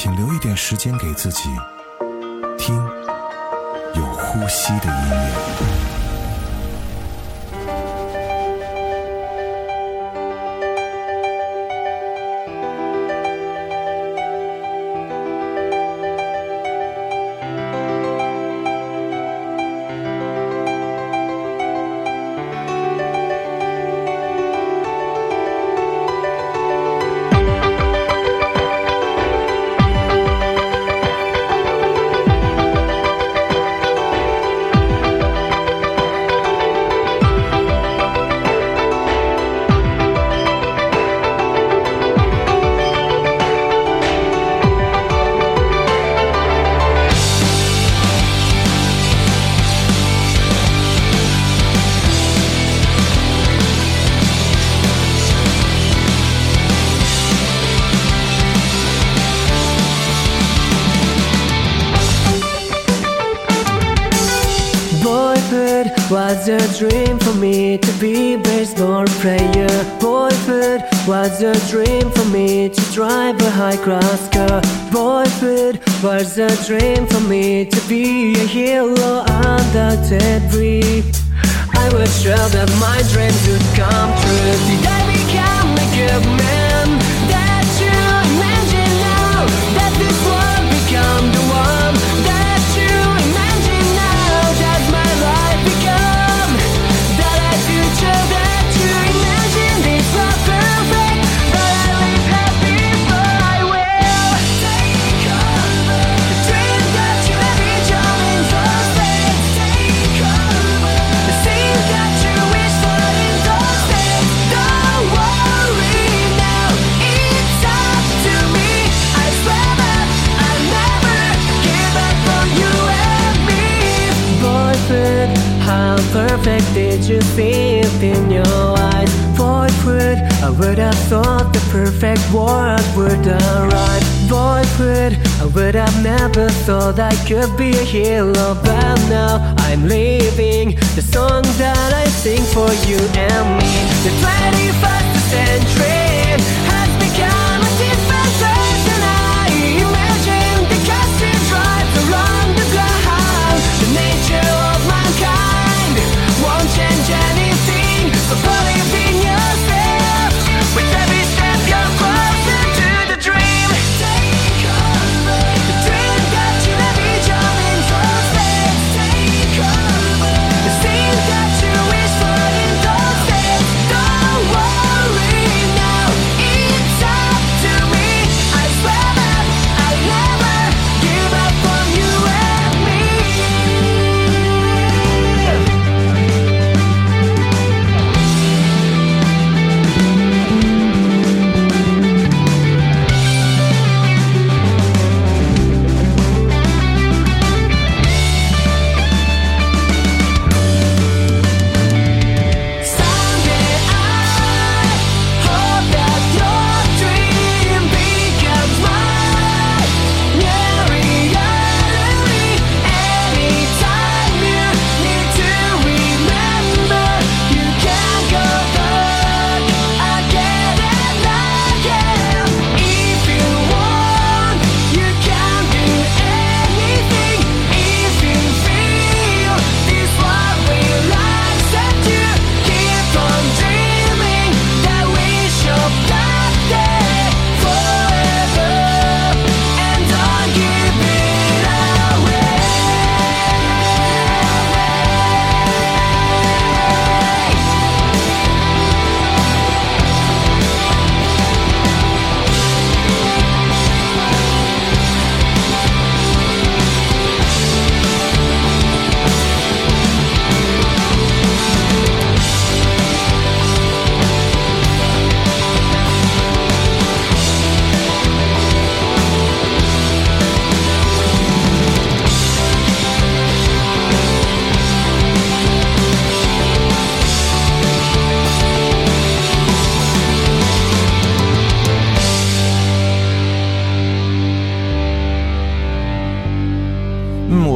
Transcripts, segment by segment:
请留一点时间给自己，听有呼吸的音乐。A dream for me thought I could be a hero, but now I'm leaving the song that I sing for you and me. The 21st century has become a different version. I imagine the casting drives around the ground. The nature of mankind won't change anything. So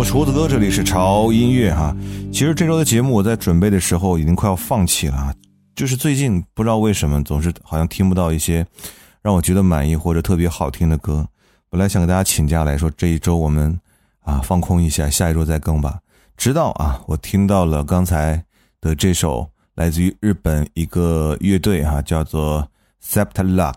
厨子哥，这里是潮音乐哈。其实这周的节目我在准备的时候已经快要放弃了，就是最近不知道为什么总是好像听不到一些让我觉得满意或者特别好听的歌。本来想给大家请假来说这一周我们啊放空一下，下一周再更吧。直到啊我听到了刚才的这首来自于日本一个乐队哈，叫做 Septaluck。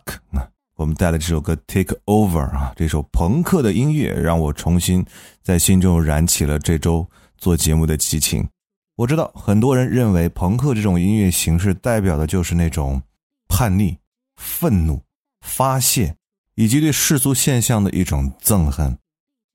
我们带来这首歌《Take Over》啊，这首朋克的音乐让我重新在心中燃起了这周做节目的激情。我知道很多人认为朋克这种音乐形式代表的就是那种叛逆、愤怒、发泄，以及对世俗现象的一种憎恨。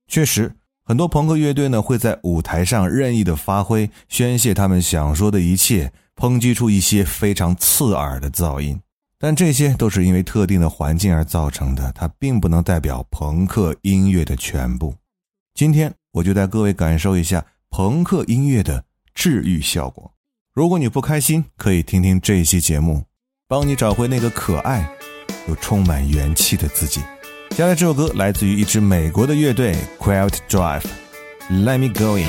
确实，很多朋克乐队呢会在舞台上任意的发挥、宣泄他们想说的一切，抨击出一些非常刺耳的噪音。但这些都是因为特定的环境而造成的，它并不能代表朋克音乐的全部。今天我就带各位感受一下朋克音乐的治愈效果。如果你不开心，可以听听这一期节目，帮你找回那个可爱又充满元气的自己。接下来这首歌来自于一支美国的乐队 Quiet Drive，Let Me Go In。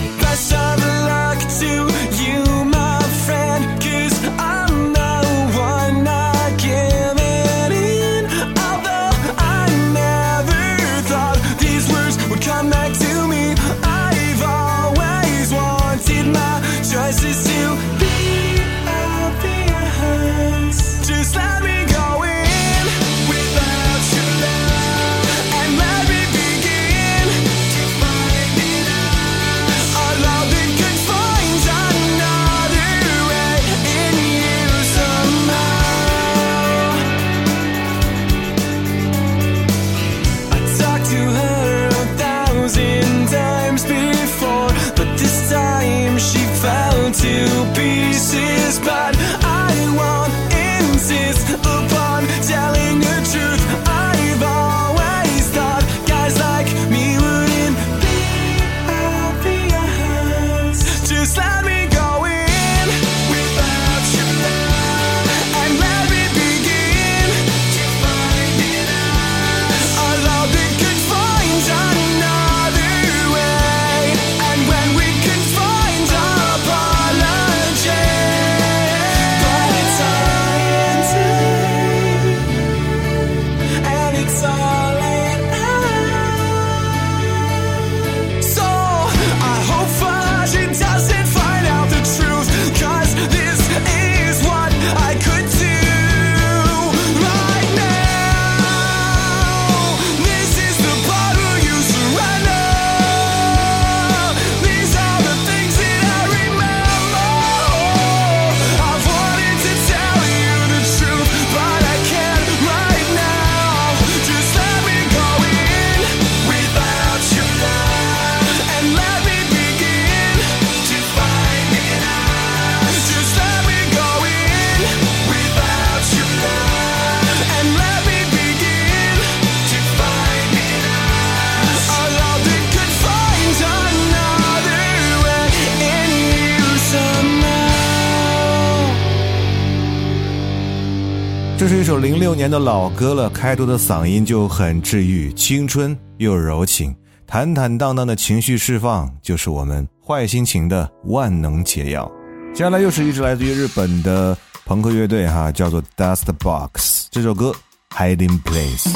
多年的老歌了，开头的嗓音就很治愈，青春又柔情，坦坦荡荡的情绪释放就是我们坏心情的万能解药。接下来又是一支来自于日本的朋克乐队，哈，叫做 Dust Box，这首歌 Hiding Place。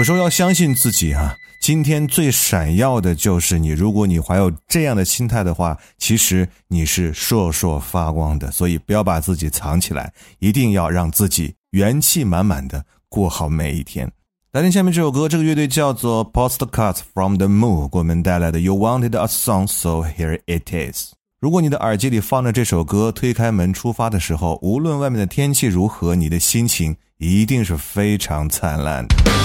有时候要相信自己啊！今天最闪耀的就是你。如果你怀有这样的心态的话，其实你是烁烁发光的。所以不要把自己藏起来，一定要让自己元气满满的过好每一天。来听下面这首歌，这个乐队叫做 Postcards from the Moon，给我们带来的 You Wanted a Song, So Here It Is。如果你的耳机里放着这首歌，推开门出发的时候，无论外面的天气如何，你的心情一定是非常灿烂的。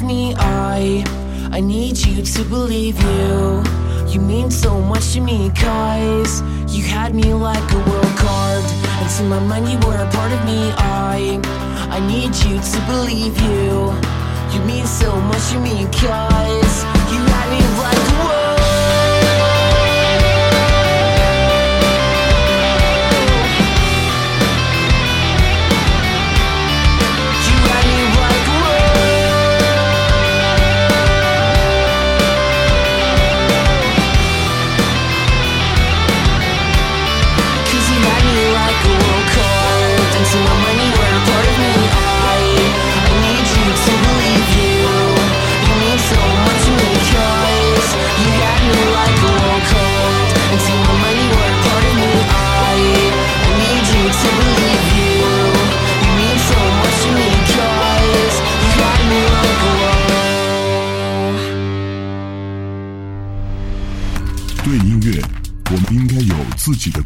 believe me, I I need you to believe you. You mean so much to me, guys. You had me like a world card. And to my mind, you were a part of me. I I need you to believe you. You mean so much to me, guys. You had me like a world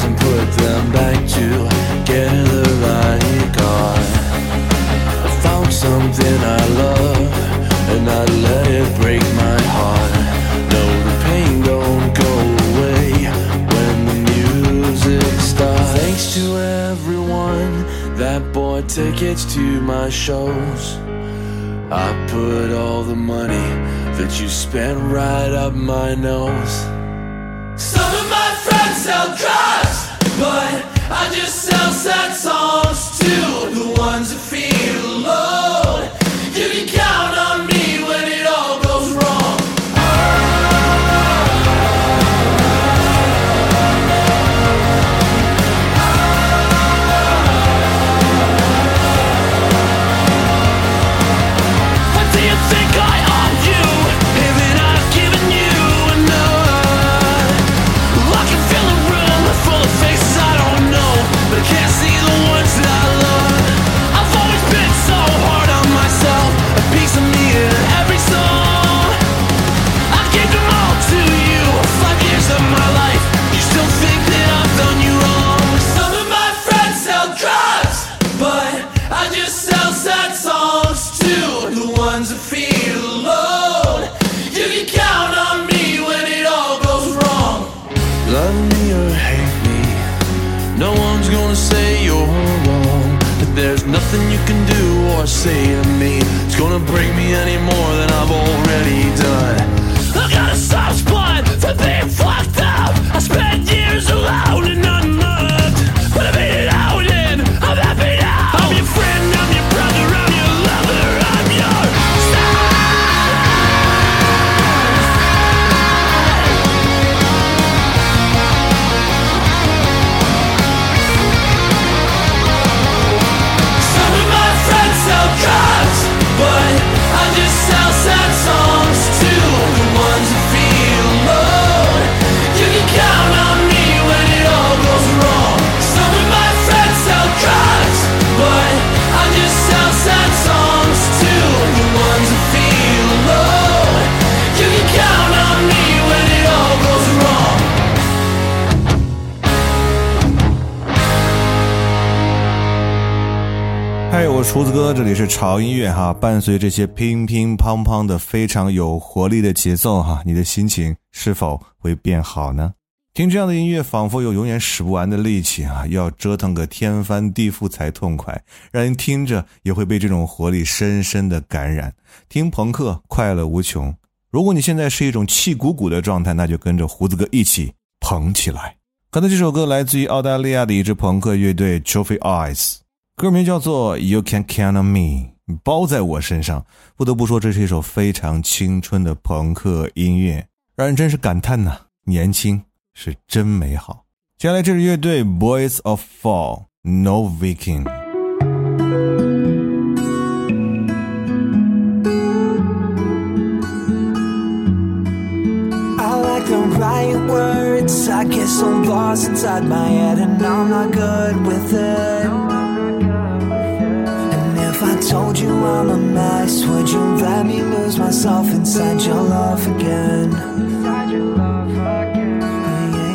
And put them back together like God. I found something I love and I let it break my heart. No, the pain don't go away when the music starts. Thanks to everyone that bought tickets to my shows. I put all the money that you spent right up my nose. But I just sell sad songs to The ones that feel alone. You can count on 胡子哥，这里是潮音乐哈。伴随这些乒乒乓乓的非常有活力的节奏哈，你的心情是否会变好呢？听这样的音乐，仿佛有永远使不完的力气啊，要折腾个天翻地覆才痛快，让人听着也会被这种活力深深的感染。听朋克，快乐无穷。如果你现在是一种气鼓鼓的状态，那就跟着胡子哥一起捧起来。刚才这首歌来自于澳大利亚的一支朋克乐队 Trophy Eyes。歌名叫做 You Can Count on Me，包在我身上。不得不说，这是一首非常青春的朋克音乐，让人真是感叹呐、年轻是真美好。接下来这支乐队 Boys of Fall No Viking。 I like the right words. I get so lost inside my head, and I'm not good with it. And if I told you I'm a mess, would you let me lose myself inside your love again? Yeah,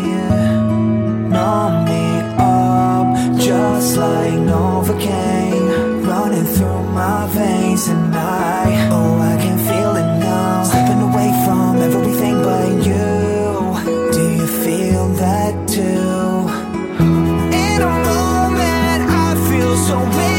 yeah. Numb me up, just like Novocaine, running through my veins, and I, oh, I can feel it now, slipping away from everything but you. Do you feel that too? In a moment, I feel so weightless.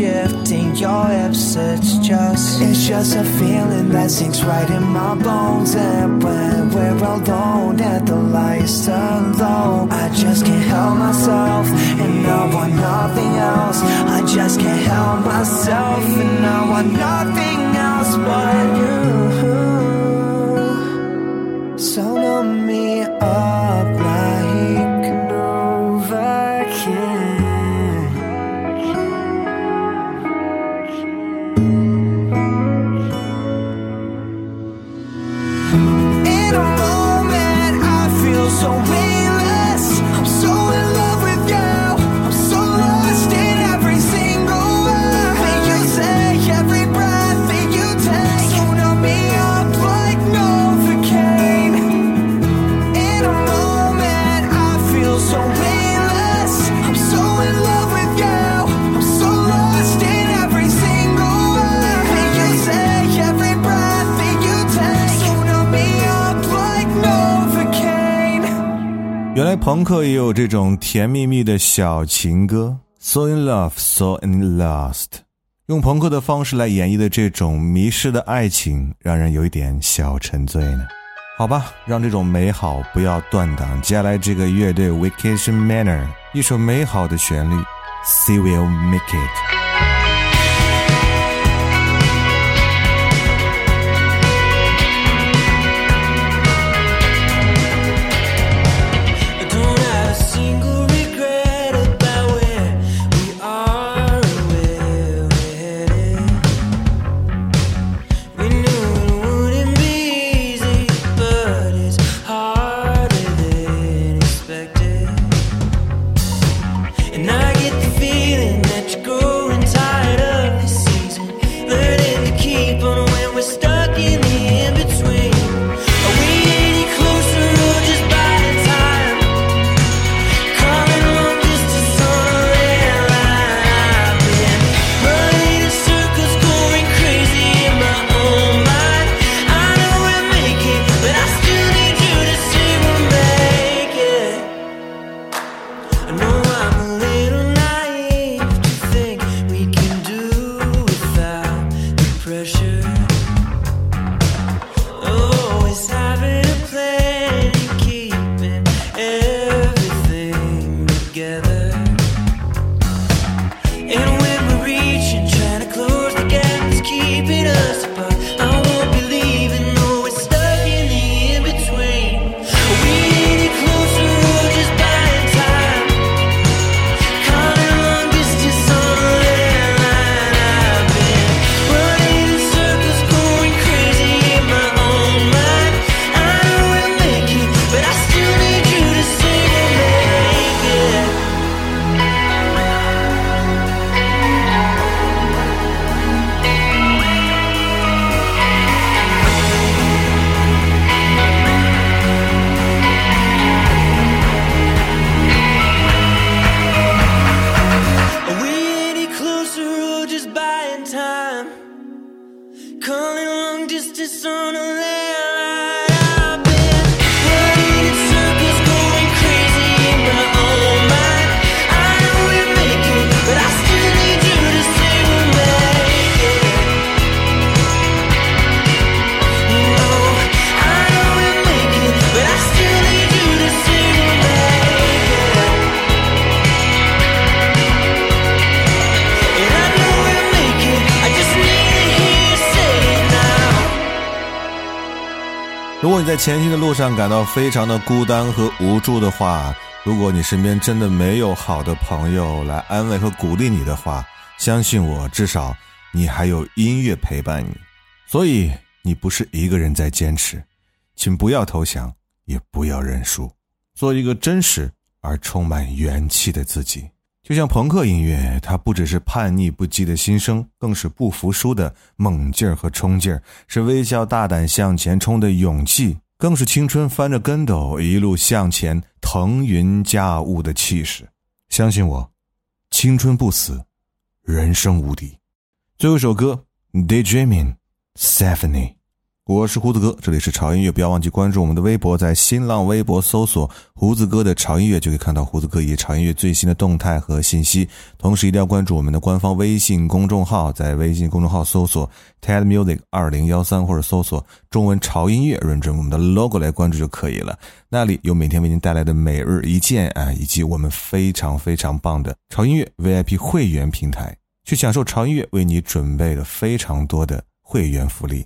Lips and the shift in your hips. It's just, it's just a feeling that sinks right in my bones. And when we're alone and the lights turn low, I just can't help myself. And I want nothing else. I just can't help myself. And I want nothing else but you. So numb me up 朋克也有这种甜蜜蜜的小情歌，So in love, so in lost。用朋克的方式来演绎的这种迷失的爱情，让人有一点小沉醉呢。好吧，让这种美好不要断档。接下来这个乐队 Vacation Manner，一首美好的旋律，See will make it。前行的路上感到非常的孤单和无助的话，如果你身边真的没有好的朋友来安慰和鼓励你的话，相信我，至少你还有音乐陪伴你，所以你不是一个人在坚持，请不要投降，也不要认输，做一个真实而充满元气的自己。就像朋克音乐，它不只是叛逆不羁的心声，更是不服输的猛劲儿和冲劲儿，是微笑大胆向前冲的勇气，更是青春翻着跟斗一路向前腾云驾雾的气势。相信我，青春不死，人生无敌。最后一首歌《Daydreaming》，Stephanie，我是胡子哥，这里是潮音乐，不要忘记关注我们的微博，在新浪微博搜索“胡子哥的潮音乐”，就可以看到胡子哥以及潮音乐最新的动态和信息。同时，一定要关注我们的官方微信公众号，在微信公众号搜索 “TED Music 二零幺三”或者搜索中文潮音乐，认准我们的 logo 来关注就可以了。那里有每天为您带来的每日一见啊，以及我们非常非常棒的潮音乐 VIP 会员平台，去享受潮音乐为你准备了非常多的会员福利。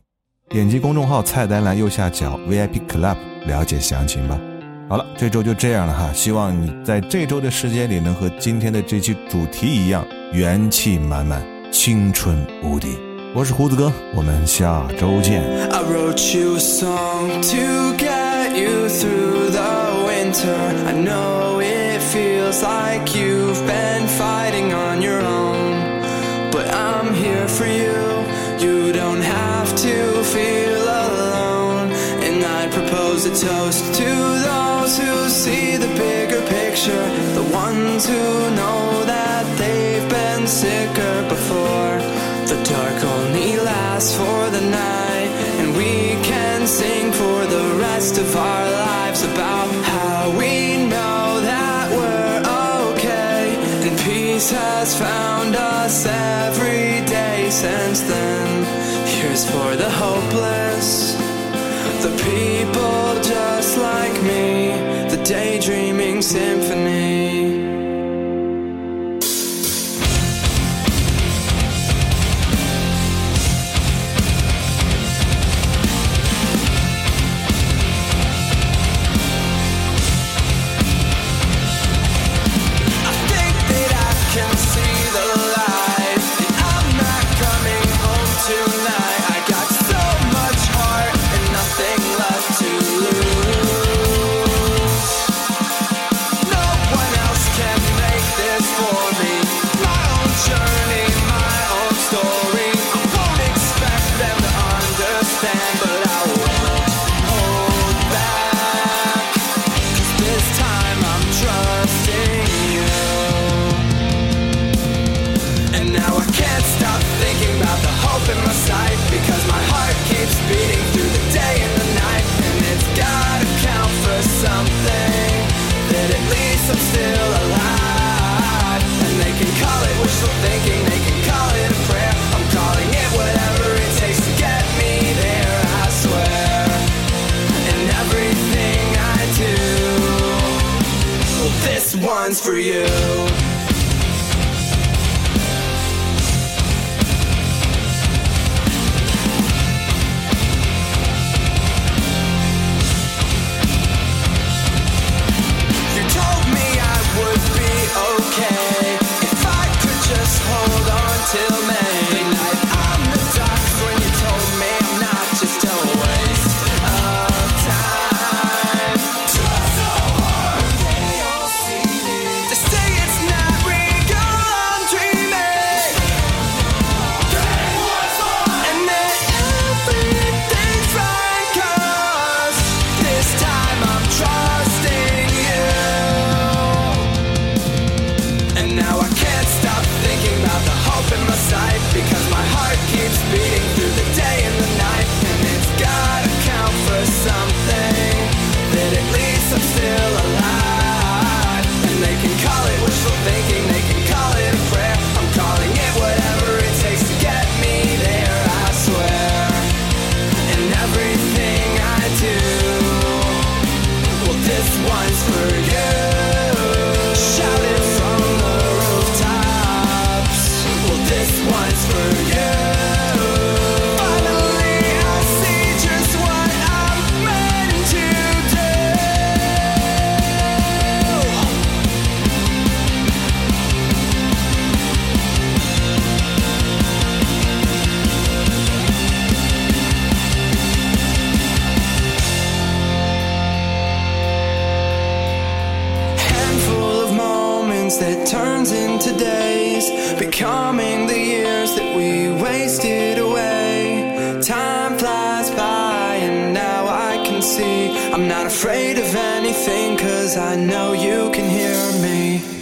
点击公众号菜单栏右下角 VIP Club 了解详情吧。好了，这周就这样了哈，希望你在这周的时间里能和今天的这期主题一样，元气满满，青春无敌。我是胡子哥，我们下周见。I wrote you a song to get you through the winter. I know it feels like you've been fighting on your own, but I'm here for you. Toast to those who see the bigger picture, the ones who know that they've been sicker before. The dark only lasts for the night, and we can sing for the rest of our lives about how we know that we're okay. And peace has found us every day since then. Here's for the hopeless, the people just like me, the daydreaming symphony. That turns into days, becoming the years that we wasted away. Time flies by, and now I can see I'm not afraid of anything, cause I know you can hear me.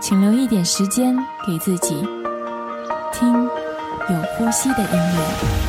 请留一点时间给自己，听有呼吸的音乐。